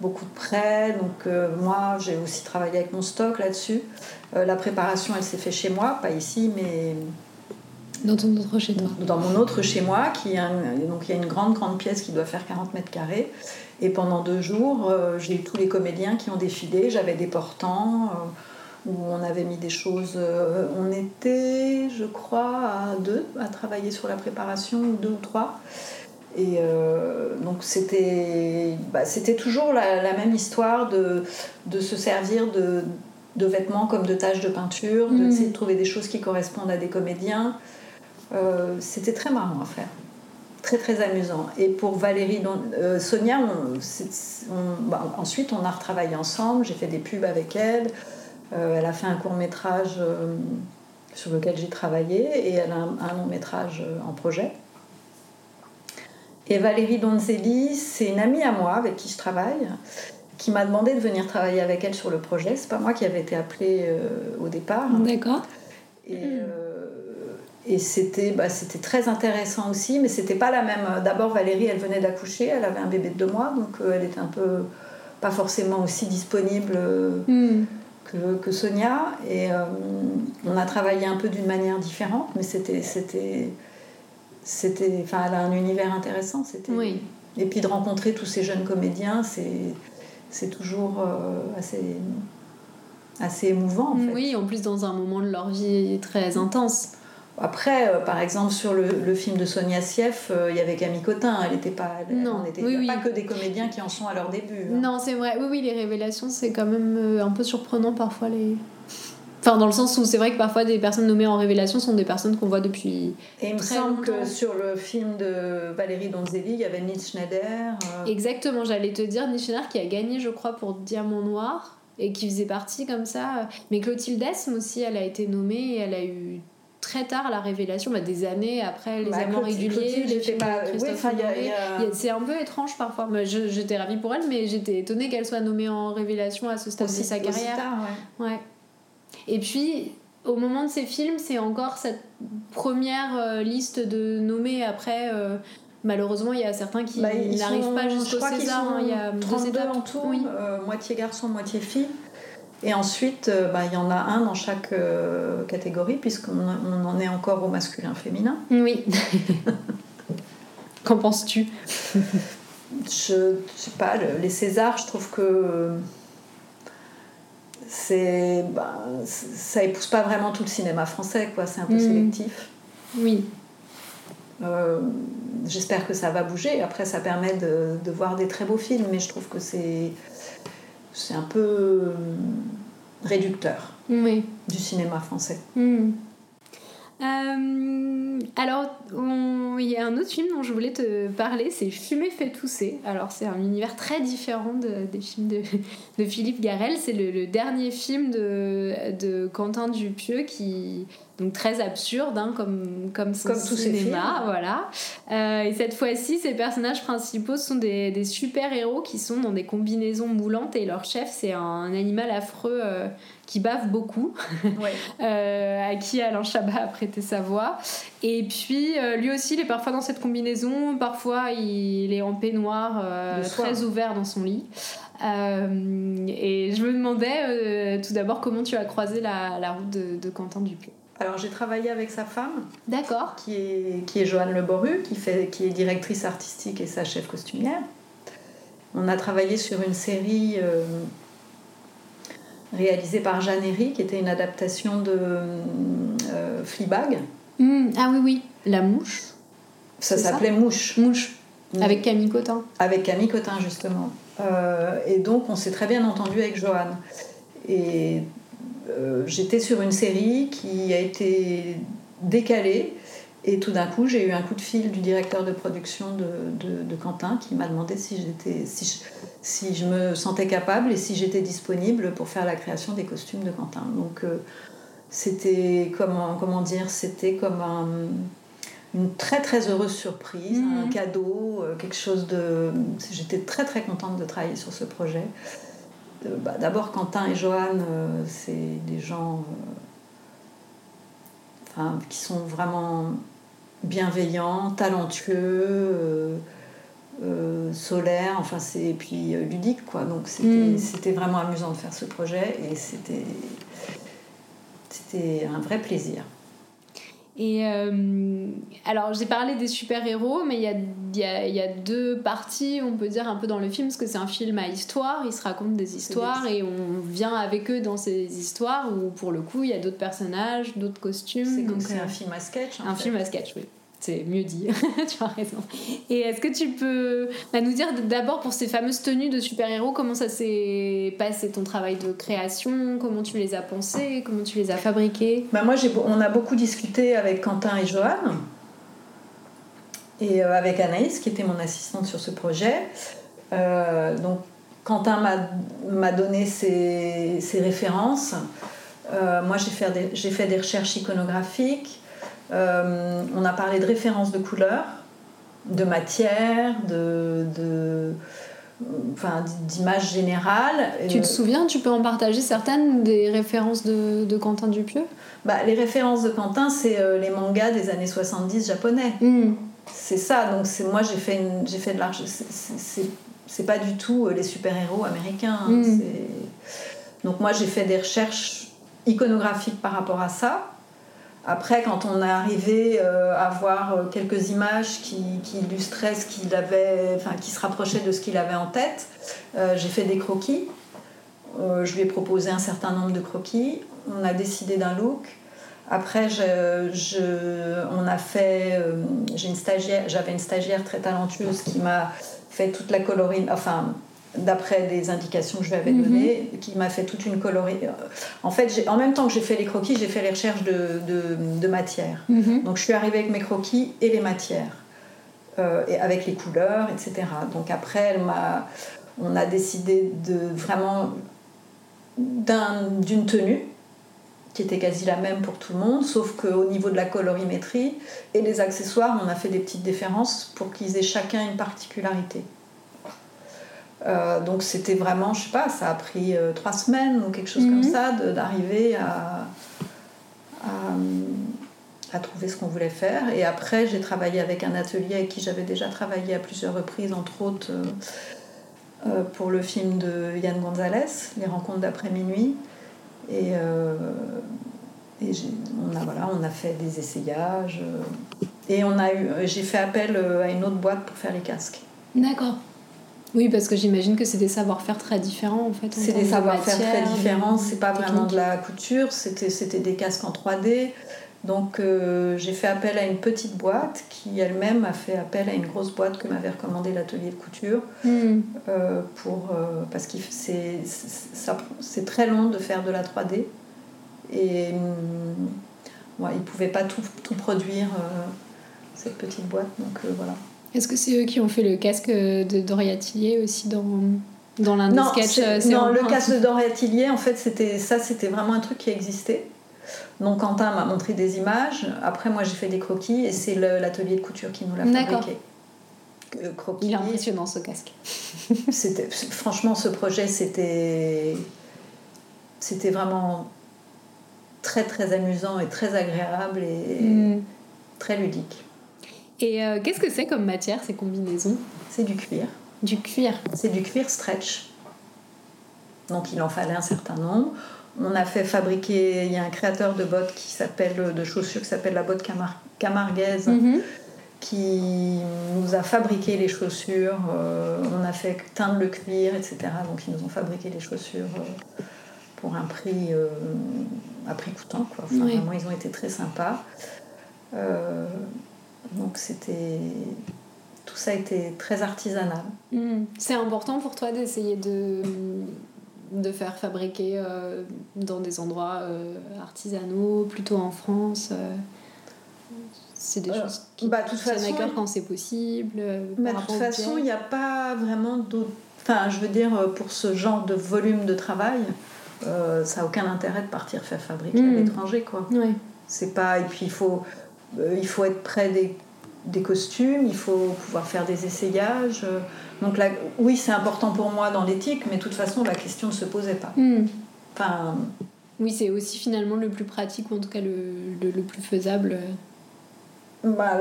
beaucoup de prêts. Donc euh, moi, j'ai aussi travaillé avec mon stock là-dessus. Euh, la préparation, elle s'est faite chez moi, pas ici, mais dans ton autre chez toi. Dans mon autre chez moi, qui donc il y a une grande grande pièce qui doit faire 40 mètres carrés. Et pendant deux jours, euh, j'ai eu tous les comédiens qui ont défilé. J'avais des portants où on avait mis des choses. on était, je crois, à deux à travailler sur la préparation, deux ou trois. Et euh, donc c'était bah, toujours la, la, même histoire de, de se servir de, de, vêtements comme de taches de peinture, de, mm. de trouver des choses qui correspondent à des comédiens. Euh, c'était très marrant à faire. Très très amusant. Et pour Valérie, euh, Sonia, bah, ensuite on a retravaillé ensemble, j'ai fait des pubs avec elle. elle a fait un court métrage sur lequel j'ai travaillé et elle a un long métrage en projet. Et Valérie Donzelli, c'est une amie à moi avec qui je travaille, qui m'a demandé de venir travailler avec elle sur le projet. C'est pas moi qui avais été appelée euh, au départ. D'accord. Et, euh, et c'était, bah, c'était très intéressant aussi, mais c'était pas la même. D'abord, Valérie, elle venait d'accoucher, elle avait un bébé de deux mois, donc euh, elle était un peu pas forcément aussi disponible. Hmm. Que, que, Sonia et on a travaillé un peu d'une manière différente mais c'était c'était enfin elle a un univers intéressant c'était oui. et puis de rencontrer tous ces jeunes comédiens c'est c'est toujours euh, assez assez émouvant en fait. oui en plus dans un moment de leur vie très intense après, euh, par exemple, sur le, le, film de Sonia Sieff, euh, il y avait Camille Cotin. Elle n'était pas, non, on était, pas que des comédiens qui en sont à leur début. Hein. Non, c'est vrai. Oui, oui, les révélations, c'est quand même un peu surprenant parfois les, Enfin, dans le sens où c'est vrai que parfois des personnes nommées en révélation sont des personnes qu'on voit depuis. Et il me semble que sur le film de Valérie Donzelli, il y avait Nils Schneider. Euh. Exactement, j'allais te dire Nils Schneider qui a gagné, je crois, pour Diamant Noir et qui faisait partie comme ça. Mais Clotilde Esme aussi, elle a été nommée et elle a eu très tard la révélation, bah, des années après les bah, amants réguliers, les films pas... C'est un peu étrange parfois. J'étais ravie pour elle, mais j'étais étonnée qu'elle soit nommée en révélation à ce stade de sa carrière. ouais. ouais. Et puis, au moment de ces films, c'est encore cette première euh, liste de nommés. Après, euh, malheureusement, il y a certains qui bah, n'arrivent pas jusqu'au César. Hein, il y a 32 en tout, oui. Euh, moitié garçon, moitié fille. Et ensuite, bah, il y en a un dans chaque catégorie, puisqu'on on en est encore au masculin-féminin. Oui. Qu'en penses-tu? Je ne sais pas, les Césars, je trouve que c'est, ben, ça épouse pas vraiment tout le cinéma français, quoi. C'est un peu Mhm. sélectif. Oui. Euh, J'espère que ça va bouger. Après, ça permet de, de voir des très beaux films, mais je trouve que c'est, c'est un peu réducteur Oui. du cinéma français. Hmm. Euh, alors, il y a un autre film dont je voulais te parler, c'est Fumer fait tousser. Alors, c'est un univers très différent de- des films de, Philippe Garel. C'est le, le dernier film de, de Quentin Dupieux qui donc très absurde, hein, comme, comme son Comme cinéma, films. voilà. Euh, et cette fois-ci, ces personnages principaux sont des, des super-héros qui sont dans des combinaisons moulantes et leur chef, c'est un animal affreux euh, qui bave beaucoup Ouais. euh, à qui Alain Chabat a prêté sa voix. Et puis, lui aussi, il est parfois dans cette combinaison, parfois il est en peignoir, très ouvert dans son lit. Et je me demandais tout d'abord comment tu as croisé la, la route de, de Quentin Dupieux? Alors, j'ai travaillé avec sa femme, D'accord. qui est, qui est Joanne Le Boru, qui, fait, qui est directrice artistique et sa chef costumière. On a travaillé sur une série euh, réalisée par Jeanne Herry, qui était une adaptation de euh, Fleabag. Hmm, ah oui, oui. La mouche. Ça s'appelait Mouche. Mouche. Avec Camille Cotin. Avec Camille Cotin, justement. Euh, et donc, on s'est très bien entendu avec Joanne. Et euh, j'étais sur une série qui a été décalée. Et tout d'un coup, j'ai eu un coup de fil du directeur de production de, de- de Quentin qui m'a demandé si, j'étais, si, je, si je me sentais capable et si j'étais disponible pour faire la création des costumes de Quentin. Donc, euh, c'était, comment, comment dire, c'était comme un- une très très heureuse surprise, Mhm. un cadeau, euh, quelque chose de... J'étais très très contente de travailler sur ce projet. Euh, bah, D'abord, Quentin et Joanne, euh, c'est des gens euh, enfin, qui sont vraiment bienveillants, talentueux, solaires, enfin, c'est- et puis ludiques. Quoi. Donc c'était Mhm. c'était vraiment amusant de faire ce projet et c'était un vrai plaisir. Et euh, alors, j'ai parlé des super-héros, mais il y a, il y, a, il y a deux parties, on peut dire, un peu dans le film, parce que c'est un film à histoire, ils se racontent des histoires et on vient avec eux dans ces histoires où, pour le coup, il y a d'autres personnages, d'autres costumes. C'est donc, c'est euh, un film à sketch. en un fait. film à sketch, oui. C'est mieux dit, tu as raison. Et est-ce que tu peux bah, nous dire d'abord pour ces fameuses tenues de super-héros, comment ça s'est passé ton travail de création, comment tu les as pensées, comment tu les as fabriquées? Bah, moi, on a beaucoup discuté avec Quentin et Joanne et euh, avec Anaïs, qui était mon assistante sur ce projet. Euh, donc, Quentin m'a- donné ses, ses références. Euh, moi, j'ai fait, des- j'ai fait des recherches iconographiques. Euh, on a parlé de références de couleurs, de matière, de, de, enfin, d'images générales. Tu te souviens, tu peux en partager certaines des références de, de Quentin Dupieux? Bah, les références de Quentin, c'est euh, les mangas des années 70 japonais. C'est ça, donc c'est moi j'ai fait, une- j'ai fait de l'argent. c'est- pas du tout euh, les super-héros américains. hein, Mm. c'est- Donc moi j'ai fait des recherches iconographiques par rapport à ça. Après, quand on est arrivé euh, à voir euh, quelques images qui, illustraient ce qu'il avait, enfin qui se rapprochaient de ce qu'il avait en tête, euh, j'ai fait des croquis. Je lui ai proposé un certain nombre de croquis. On a décidé d'un look. Après, je, on a fait. j'ai une stagiaire, j'avais une stagiaire très talentueuse qui m'a fait toute la colorine, enfin, d'après des indications que je lui avais Mhm. données, qui m'a fait toute une colorine. En fait, en même temps que j'ai fait les croquis, j'ai fait les recherches de, de, de matière. Donc, je suis arrivée avec mes croquis et les matières, euh, et avec les couleurs, etc. Donc, après, elle on a décidé de vraiment d'un- d'une tenue qui était quasi la même pour tout le monde, sauf qu'au niveau de la colorimétrie et les accessoires, on a fait des petites différences pour qu'ils aient chacun une particularité. Euh, donc c'était vraiment, je sais pas, ça a pris euh, trois semaines ou quelque chose Mhm. comme ça de- d'arriver à, à, à trouver ce qu'on voulait faire. Et après, j'ai travaillé avec un atelier avec qui j'avais déjà travaillé à plusieurs reprises, entre autres euh, pour le film de Yann Gonzalez, Les rencontres d'après minuit. Et, on, a, voilà, on a fait des essayages. et on a eu, j'ai fait appel à une autre boîte pour faire les casques. D'accord. Oui, parce que j'imagine que c'est des savoir-faire très différents en fait. C'est des savoir-faire très différents, c'est pas vraiment de la couture, c'était des casques en 3D. Donc euh, j'ai fait appel à une petite boîte qui elle-même a fait appel à une grosse boîte que m'avait recommandé l'atelier de couture hmm. euh, pour, euh, parce que c'est très long de faire de la 3D et hmm, ouais, ils ne pouvaient pas tout, tout produire cette petite boîte donc voilà. Est-ce que c'est eux qui ont fait le casque de Doriatillier aussi dans, dans l'un des sketchs Non, le casque de Doriatillier en fait c'était ça c'était vraiment un truc qui existait. Donc Quentin m'a montré des images. Après, moi, j'ai fait des croquis et c'est l'atelier de couture qui nous l'a fabriqué. Euh, Il est impressionnant ce casque. c'était franchement ce projet c'était c'était vraiment très très amusant et très agréable et mm. très ludique. Et euh, qu'est-ce que c'est comme matière ces combinaisons? C'est du cuir. Du cuir. C'est du cuir stretch. Donc il en fallait un certain nombre. On a fait fabriquer, il y a un créateur de bottes qui s'appelle, de chaussures qui s'appelle la botte Camar camarguaise, mhm. qui nous a fabriqué les chaussures. Euh, on a fait teindre le cuir, etc. Donc ils nous ont fabriqué les chaussures euh, pour un prix, euh, à prix coûtant. Quoi. Vraiment, ils ont été très sympas. Donc c'était tout ça été très artisanal. Mhm. C'est important pour toi d'essayer de de faire fabriquer euh, dans des endroits euh, artisanaux, plutôt en France. Euh, c'est des choses qui bah, toute façon, à cœur quand c'est possible. de toute façon, il n'y a pas vraiment d'autres. Enfin, je veux dire, pour ce genre de volume de travail, ça n'a aucun intérêt de partir faire fabriquer à hmm. l'étranger, quoi. C'est pas. Et puis, il faut, il faut être près des, des costumes, il faut pouvoir faire des essayages. Donc là, oui, c'est important pour moi dans l'éthique, mais de toute façon, la question ne se posait pas. Hmm. Enfin, oui, c'est aussi finalement le plus pratique, ou en tout cas le, le, plus faisable. Bah,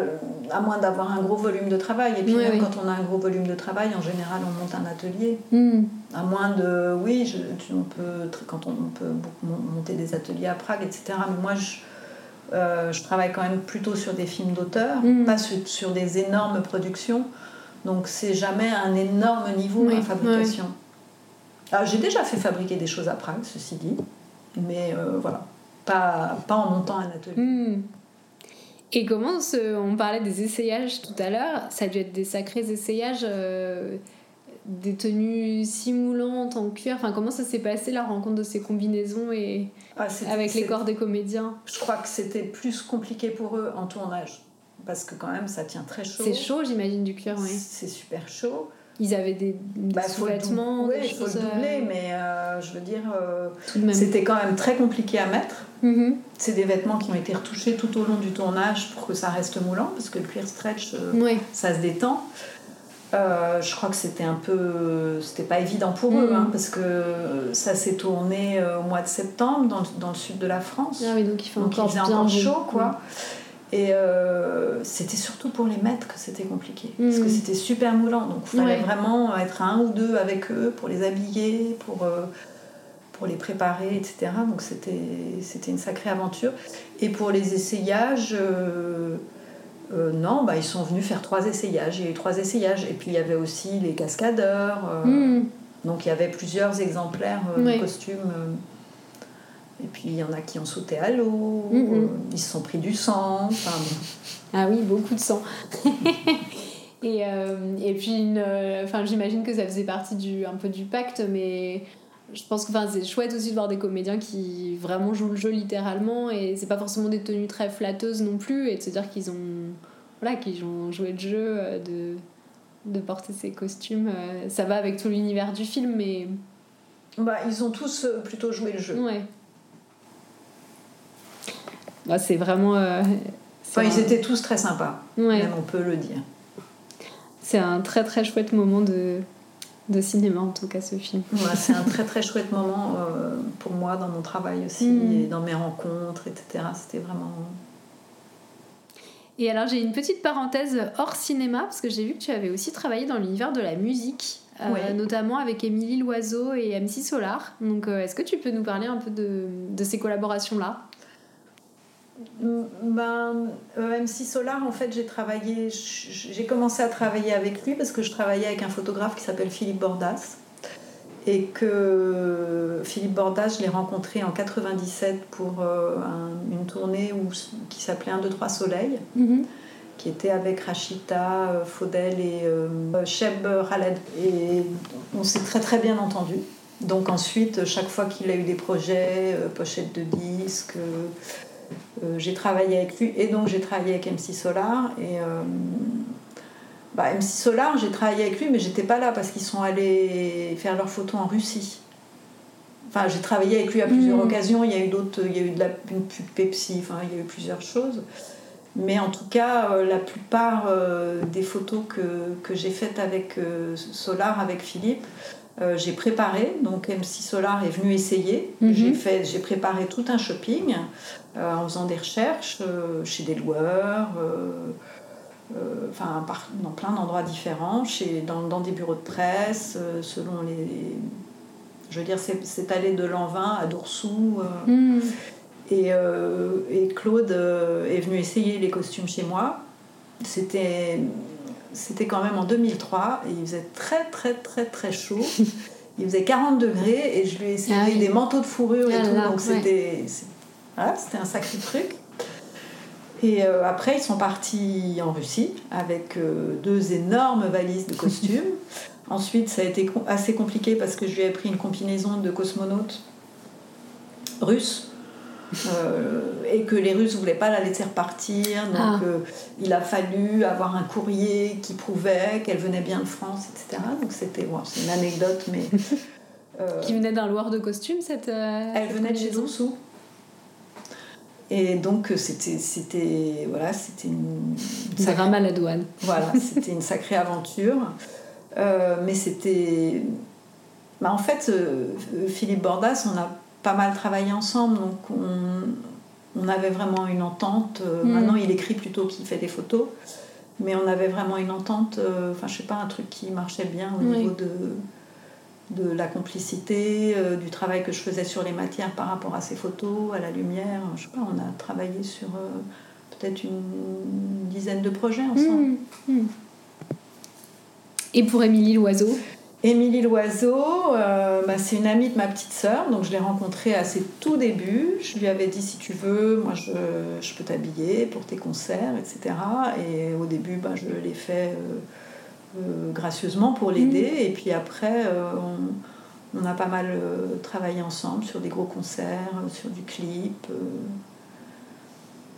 à moins d'avoir un gros volume de travail. Et puis même quand on a un gros volume de travail, en général, on monte un atelier. Hmm. À moins de... Oui, je, on peut, quand on, peut monter des ateliers à Prague, etc. Mais moi, je, euh, je travaille quand même plutôt sur des films d'auteur, hmm. pas sur, sur, des énormes productions. Donc c'est jamais un énorme niveau de fabrication. Alors j'ai déjà fait fabriquer des choses à Prague, ceci dit, mais euh, voilà, pas, pas en montant un atelier. Hmm. Et comment on parlait des essayages tout à l'heure, ça a dû être des sacrés essayages, euh, des tenues simulantes en cuir. Enfin, comment ça s'est passé la rencontre de ces combinaisons et ah, avec les corps des comédiens? Je crois que c'était plus compliqué pour eux en tournage parce que quand même ça tient très chaud. C'est chaud, j'imagine, du cuir, oui. C'est super chaud. Ils avaient des, des bah, sous-vêtements. Oui, il faut le doubler, euh, mais euh, je veux dire, euh, c'était quand même très compliqué à mettre. Mm-hmm. C'est des vêtements qui ont été retouchés tout au long du tournage pour que ça reste moulant, parce que le cuir stretch, ça se détend. Je crois que c'était un peu. C'était pas évident pour eux, mm. hein, parce que ça s'est tourné au mois de septembre dans, dans, le sud de la France. Ah oui, donc il fait encore, bien encore chaud, quoi. Et euh, c'était surtout pour les maîtres que c'était compliqué. Parce que mm. c'était super moulant. Donc il fallait vraiment être un ou deux avec eux pour les habiller, pour, euh, pour les préparer, etc. Donc c'était une sacrée aventure. Et pour les essayages, euh, non, bah, ils sont venus faire trois essayages. Il y a eu trois essayages. Et puis il y avait aussi les cascadeurs. Mm. Donc il y avait plusieurs exemplaires de costumes. Et puis il y en a qui ont sauté à l'eau, mm-hmm. euh, ils se sont pris du sang. Ah oui, beaucoup de sang. et, euh, et puis, euh, enfin, j'imagine que ça faisait partie du, un peu du pacte, mais je pense que c'est chouette aussi de voir des comédiens qui vraiment jouent le jeu littéralement et c'est pas forcément des tenues très flatteuses non plus et de se dire qu'ils ont, voilà, qu'ils ont joué le jeu de, de porter ces costumes. Ça va avec tout l'univers du film, mais. Bah, ils ont tous plutôt joué le jeu. Ouais. Bah, c'est vraiment. Euh, enfin, ils étaient tous très sympas, même on peut le dire. C'est un très très chouette moment de, de cinéma, en tout cas, ce film. c'est un très très chouette moment euh, pour moi dans mon travail aussi, mm. et dans mes rencontres, etc. C'était vraiment. Et alors, j'ai une petite parenthèse hors cinéma, parce que j'ai vu que tu avais aussi travaillé dans l'univers de la musique. Euh, notamment avec Émilie Loiseau et MC Solar. Donc, est-ce que tu peux nous parler un peu de, de ces collaborations-là? Ben, MC Solar, en fait, j'ai travaillé, j'ai commencé à travailler avec lui parce que je travaillais avec un photographe qui s'appelle Philippe Bordas. Et que Philippe Bordas, je l'ai rencontré en 97 pour une tournée où, qui s'appelait 1, 2, 3 Soleil. Qui était avec Rachita, euh, Faudel et euh, Sheb Khaled. Et on s'est très très bien entendu. Donc ensuite, chaque fois qu'il a eu des projets, euh, pochettes de disques, j'ai travaillé avec lui et donc j'ai travaillé avec MC Solar. Et bah, MC Solar, j'ai travaillé avec lui, mais j'étais pas là parce qu'ils sont allés faire leurs photos en Russie. Enfin, j'ai travaillé avec lui à plusieurs mmh. occasions. Il y a eu d'autres, il y a eu de la, une pub Pepsi, enfin, il y a eu plusieurs choses. Mais en tout cas, euh, la plupart euh, des photos que, que j'ai faites avec euh, Solar, avec Philippe, j'ai préparé. Donc MC Solar est venu essayer. Mhm. J'ai préparé tout un shopping en faisant des recherches chez des loueurs. Enfin, dans plein d'endroits différents, chez, dans, dans, des bureaux de presse, selon les, je veux dire, c'est allé de Lanvin à Doursou. Mhm. Et, euh, et Claude euh, est venu essayer les costumes chez moi. C'était c'était quand même en 2003 et il faisait très très très très chaud. Il faisait 40 degrés et je lui ai essayé ah des manteaux de fourrure et ah tout. donc c'était voilà, un sacré truc. Et euh, après, ils sont partis en Russie avec deux énormes valises de costumes. Ensuite, ça a été assez compliqué parce que je lui ai pris une combinaison de cosmonautes russes euh, et que les Russes ne voulaient pas la laisser repartir. Donc ah. euh, il a fallu avoir un courrier qui prouvait qu'elle venait bien de France, etc. Donc c'était c'est une anecdote, mais. Euh, qui venait d'un loueur de costume, cette. elle venait de chez Oursou. Et donc c'était c'était voilà c'était une, drame à la douane. Voilà c'était une sacrée aventure, mais c'était bah, en fait Philippe Bordas on a pas mal travaillé ensemble, donc on, on avait vraiment une entente. Euh, mm. Maintenant, il écrit plutôt qu'il fait des photos, mais on avait vraiment une entente, euh, enfin, je sais pas, un truc qui marchait bien au niveau de, de la complicité, euh, du travail que je faisais sur les matières par rapport à ces photos, à la lumière. Je sais pas, on a travaillé sur peut-être une dizaine de projets ensemble. Mm. Mm. Et pour Émilie Loiseau? Émilie Loiseau, euh, bah, c'est une amie de ma petite sœur, donc je l'ai rencontrée à ses tout débuts. Je lui avais dit si tu veux, moi je, je peux t'habiller pour tes concerts, etc. Et au début, bah, je l'ai fait euh, euh, gracieusement pour l'aider. Mmh. Et puis après, on, on, a pas mal travaillé ensemble sur des gros concerts, sur du clip.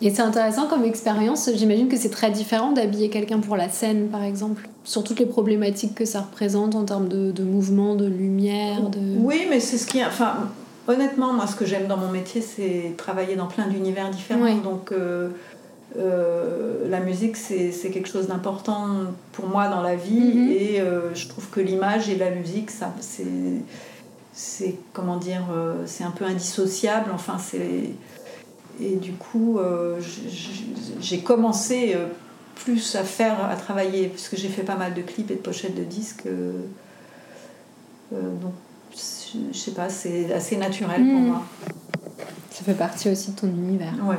Et c'est intéressant comme expérience. J'imagine que c'est très différent d'habiller quelqu'un pour la scène, par exemple, sur toutes les problématiques que ça représente en termes de, de mouvement, de lumière. De... Oui, mais c'est ce qui. Enfin, honnêtement, moi, ce que j'aime dans mon métier, c'est travailler dans plein d'univers différents. Donc, euh, euh, la musique, c'est quelque chose d'important pour moi dans la vie. Mm-hmm. Et euh, je trouve que l'image et la musique, ça, c'est. Comment dire C'est un peu indissociable. Enfin, c'est et du coup, euh, j'ai commencé euh, plus à faire, à travailler, puisque j'ai fait pas mal de clips et de pochettes de disques. Euh, donc, je sais pas, c'est assez naturel pour hmm. moi. Ça fait partie aussi de ton univers. Ouais.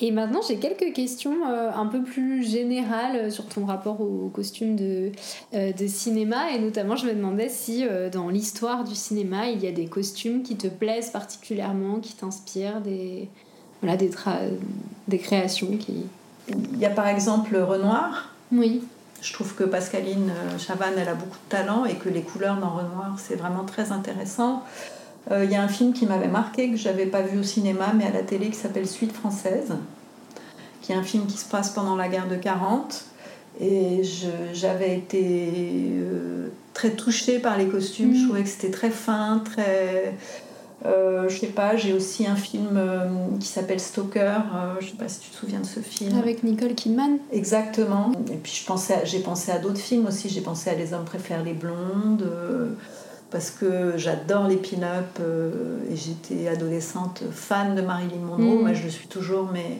Et maintenant, j'ai quelques questions euh, un peu plus générales sur ton rapport au costume de, euh, de cinéma. Et notamment, je me demandais si euh, dans l'histoire du cinéma, il y a des costumes qui te plaisent particulièrement, qui t'inspirent, des, voilà, des, des créations qui... Il y a par exemple Renoir. Oui. Je trouve que Pascaline Chavannes, elle a beaucoup de talent et que les couleurs dans Renoir, c'est vraiment très intéressant. Il euh, y a un film qui m'avait marqué, que j'avais pas vu au cinéma, mais à la télé, qui s'appelle Suite française, qui est un film qui se passe pendant la guerre de 40. Et j'avais été euh, très touchée par les costumes. Je mm. trouvais que c'était très fin, très. Euh, je sais pas, j'ai aussi un film qui s'appelle Stalker. je sais pas si tu te souviens de ce film. Avec Nicole Kidman. Exactement. Et puis j'ai pensé à d'autres films aussi. J'ai pensé à Les hommes préfèrent les blondes parce que j'adore les pin-up euh, et j'étais adolescente fan de Marilyn Monroe. Mm. Moi, je le suis toujours, mais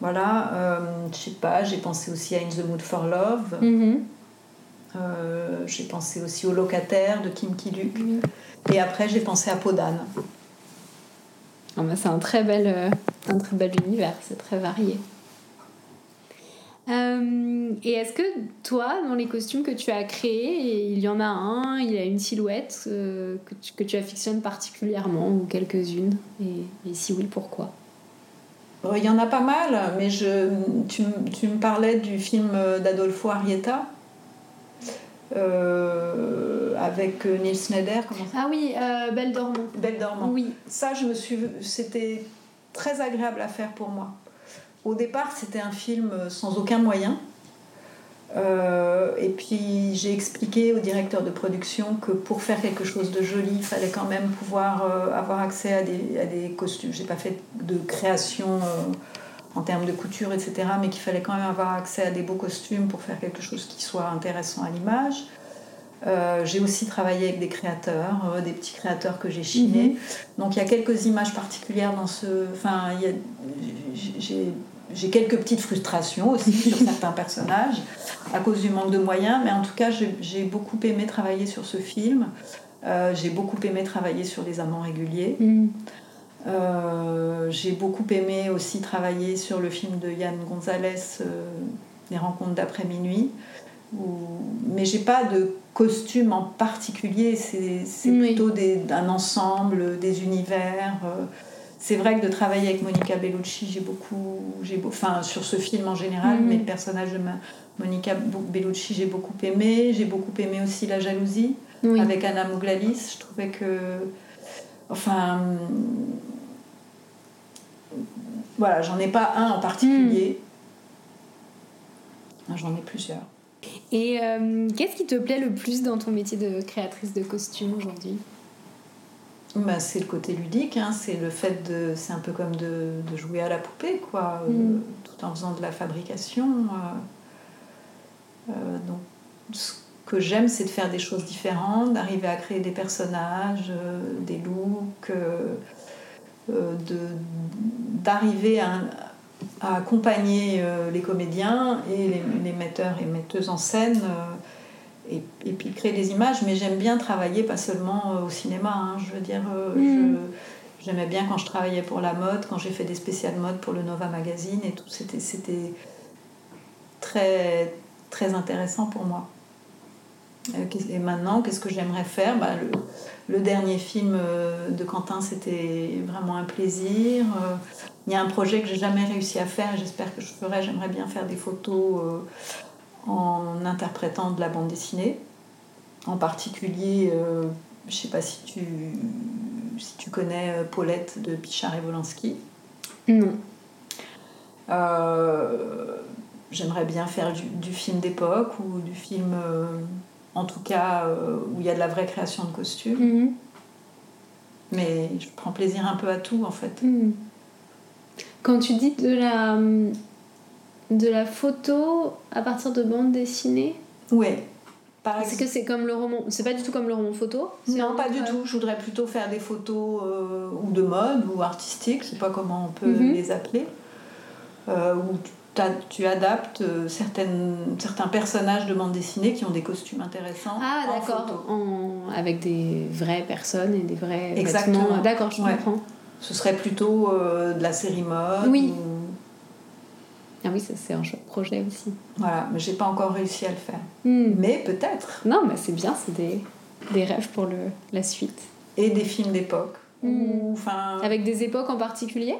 voilà. Euh, je sais pas, j'ai pensé aussi à In the Mood for Love. Mm-hmm. Euh, j'ai pensé aussi au locataire de Kim Ki-duk. Mm. Et après, j'ai pensé à Podane. Ah bah, c'est un très bel, un très bel univers, c'est très varié. Euh, et est-ce que toi, dans les costumes que tu as créés, il y en a un, il y a une silhouette euh, que, tu, que, tu, affectionnes particulièrement ou quelques-unes? Et, si oui, pourquoi? Il y en a pas mal, mais je, tu, tu me parlais du film d'Adolfo Arrieta. Euh, avec. Comment ça ah oui, Belle Dormant. Belle Dormant. Oui. Ça, je me suis, c'était très agréable à faire pour moi. Au départ, c'était un film sans aucun moyen. Euh, et puis j'ai expliqué au directeur de production que pour faire quelque chose de joli, il fallait quand même pouvoir euh, avoir accès à des, à des costumes. J'ai pas fait de création euh, en termes de couture, etc., mais qu'il fallait quand même avoir accès à des beaux costumes pour faire quelque chose qui soit intéressant à l'image. J'ai aussi travaillé avec des créateurs, des petits créateurs que j'ai chinés. Mhm. Donc il y a quelques images particulières dans ce. Enfin, j'ai j'ai quelques petites frustrations aussi sur certains personnages à cause du manque de moyens, mais en tout cas, j'ai beaucoup aimé travailler sur ce film. Euh, j'ai beaucoup aimé travailler sur les amants réguliers. Euh, j'ai beaucoup aimé aussi travailler sur le film de Yann Gonzalez, euh, Les rencontres d'après minuit. Mais j'ai pas de costume en particulier, c'est plutôt un ensemble, des univers c'est vrai que de travailler avec Monica Bellucci, j'ai beaucoup, j'ai enfin sur ce film en général, mm. mais le personnage de Monica Bellucci, j'ai beaucoup aimé. J'ai beaucoup aimé aussi La jalousie avec Anna Mouglalis. Je trouvais que, enfin, voilà, j'en ai pas un en particulier. Mm. J'en ai plusieurs. Et euh, qu'est-ce qui te plaît le plus dans ton métier de créatrice de costumes aujourd'hui? Bah, c'est le côté ludique, hein. c'est le fait de. C'est un peu comme de, de, jouer à la poupée, quoi, euh, mm. tout en faisant de la fabrication. Euh, euh, donc, ce que j'aime, c'est de faire des choses différentes, d'arriver à créer des personnages, des looks, d'arriver à, à, accompagner les comédiens et les, les, metteurs et metteuses en scène et, et, puis créer des images, mais j'aime bien travailler pas seulement euh, au cinéma, hein, je veux dire, euh, mm. j'aimais bien quand je travaillais pour la mode, quand j'ai fait des spéciales mode pour le Nova Magazine et tout, c'était, c'était très, très intéressant pour moi. Euh, et maintenant, qu'est-ce que j'aimerais faire? Bah, le, le, dernier film de Quentin, c'était vraiment un plaisir. Il y a un projet que j'ai jamais réussi à faire j'espère que je ferai. J'aimerais bien faire des photos en interprétant de la bande dessinée. En particulier, euh, je ne sais pas si tu, si tu connais euh, Paulette de Pichard et Wolanski. Non. Euh, j'aimerais bien faire du, film d'époque ou du film, en tout cas, où il y a de la vraie création de costumes. Mhm. Mais je prends plaisir un peu à tout, en fait. Mhm. Quand tu dis de la de la photo à partir de bandes dessinées Oui. Est-ce que c'est comme le roman C'est pas du tout comme le roman photo Non, pas du tout. Je voudrais plutôt faire des photos euh, ou de mode ou artistiques, je sais pas comment on peut mhm. les appeler, euh, où tu adaptes euh, certaines, certains personnages de bande dessinée qui ont des costumes intéressants. Ah, d'accord. Avec des vraies personnes et des vrais Exactement. D'accord, je comprends. Ce serait plutôt de la série mode. Oui. Ah oui, ça c'est un projet aussi. Voilà, mais j'ai pas encore réussi à le faire. Hmm. Mais peut-être. Non, mais c'est bien, c'est des, des, rêves pour le, la suite. Et des films d'époque. Hmm. Avec des époques en particulier?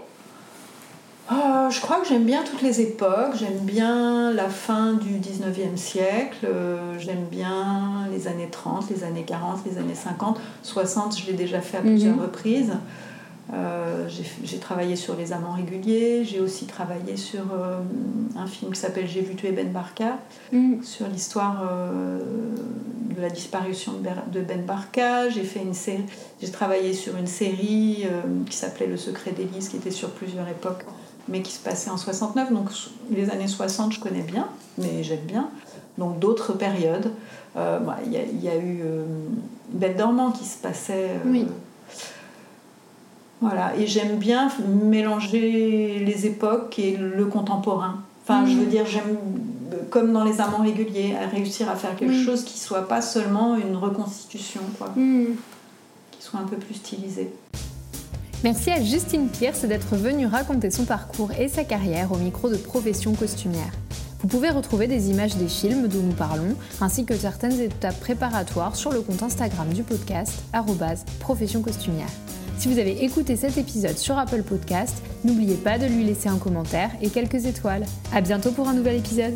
Oh, Je crois que j'aime bien toutes les époques. J'aime bien la fin du 19e siècle. Euh, j'aime bien les années 30, les années 40, les années 50. 60, je l'ai déjà fait à plusieurs mhm. reprises. Euh, j'ai travaillé sur Les Amants réguliers, j'ai aussi travaillé sur euh, un film qui s'appelle J'ai vu tuer Ben Barka, mm. sur l'histoire de la disparition de Ben Barka. J'ai fait une série, j'ai travaillé sur une série qui s'appelait Le Secret d'Élise, qui était sur plusieurs époques, mais qui se passait en 69. Donc les années 60, je connais bien, mais j'aime bien. Donc d'autres périodes. Il y, y, a eu Belle Dormant qui se passait. Oui voilà, et j'aime bien mélanger les époques et le contemporain. Enfin, je veux mm. dire, j'aime, comme dans les amants réguliers, réussir à faire quelque chose qui soit pas seulement une reconstitution, quoi. Mm. Qui soit un peu plus stylisé. Merci à Justine Pierce d'être venue raconter son parcours et sa carrière au micro de Profession Costumière. Vous pouvez retrouver des images des films dont nous parlons, ainsi que certaines étapes préparatoires sur le compte Instagram du podcast, profession costumière. Si vous avez écouté cet épisode sur Apple Podcast, n'oubliez pas de lui laisser un commentaire et quelques étoiles. A bientôt pour un nouvel épisode